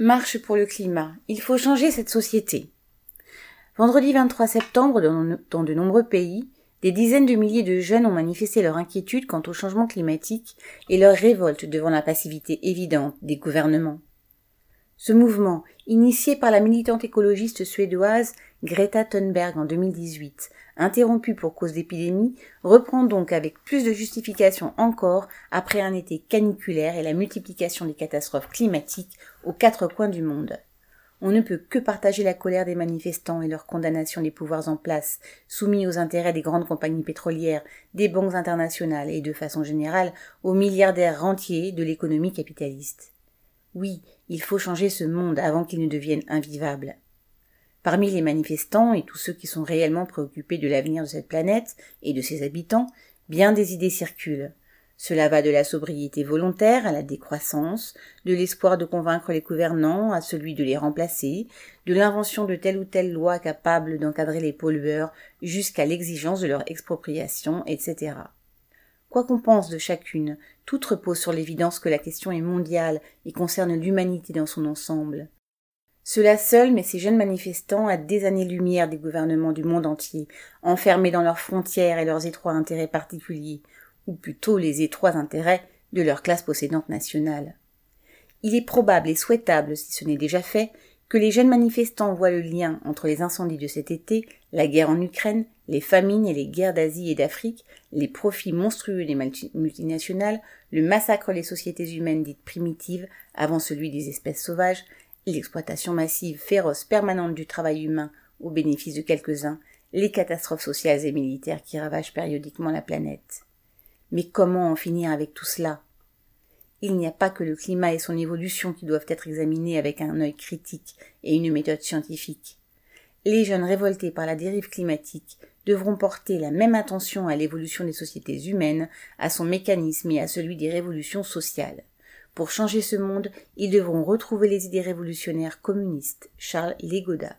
Marche pour le climat. Il faut changer cette société. Vendredi 23 septembre, dans de nombreux pays, des dizaines de milliers de jeunes ont manifesté leur inquiétude quant au changement climatique et leur révolte devant la passivité évidente des gouvernements. Ce mouvement, initié par la militante écologiste suédoise Greta Thunberg en 2018, interrompu pour cause d'épidémie, reprend donc avec plus de justification encore après un été caniculaire et la multiplication des catastrophes climatiques aux quatre coins du monde. On ne peut que partager la colère des manifestants et leur condamnation des pouvoirs en place, soumis aux intérêts des grandes compagnies pétrolières, des banques internationales et de façon générale aux milliardaires rentiers de l'économie capitaliste. Oui, il faut changer ce monde avant qu'il ne devienne invivable. Parmi les manifestants et tous ceux qui sont réellement préoccupés de l'avenir de cette planète et de ses habitants, bien des idées circulent. Cela va de la sobriété volontaire à la décroissance, de l'espoir de convaincre les gouvernants à celui de les remplacer, de l'invention de telle ou telle loi capable d'encadrer les pollueurs jusqu'à l'exigence de leur expropriation, etc. Quoi qu'on pense de chacune, toute repose sur l'évidence que la question est mondiale et concerne l'humanité dans son ensemble. Cela seul met ces jeunes manifestants à des années-lumière des gouvernements du monde entier, enfermés dans leurs frontières et leurs étroits intérêts particuliers, ou plutôt les étroits intérêts de leur classe possédante nationale. Il est probable et souhaitable, si ce n'est déjà fait, que les jeunes manifestants voient le lien entre les incendies de cet été, la guerre en Ukraine, les famines et les guerres d'Asie et d'Afrique, les profits monstrueux des multinationales, le massacre des sociétés humaines dites primitives avant celui des espèces sauvages, l'exploitation massive, féroce, permanente du travail humain au bénéfice de quelques-uns, les catastrophes sociales et militaires qui ravagent périodiquement la planète. Mais comment en finir avec tout cela? Il n'y a pas que le climat et son évolution qui doivent être examinés avec un œil critique et une méthode scientifique. Les jeunes révoltés par la dérive climatique devront porter la même attention à l'évolution des sociétés humaines, à son mécanisme et à celui des révolutions sociales. Pour changer ce monde, ils devront retrouver les idées révolutionnaires communistes. Charles Legoda.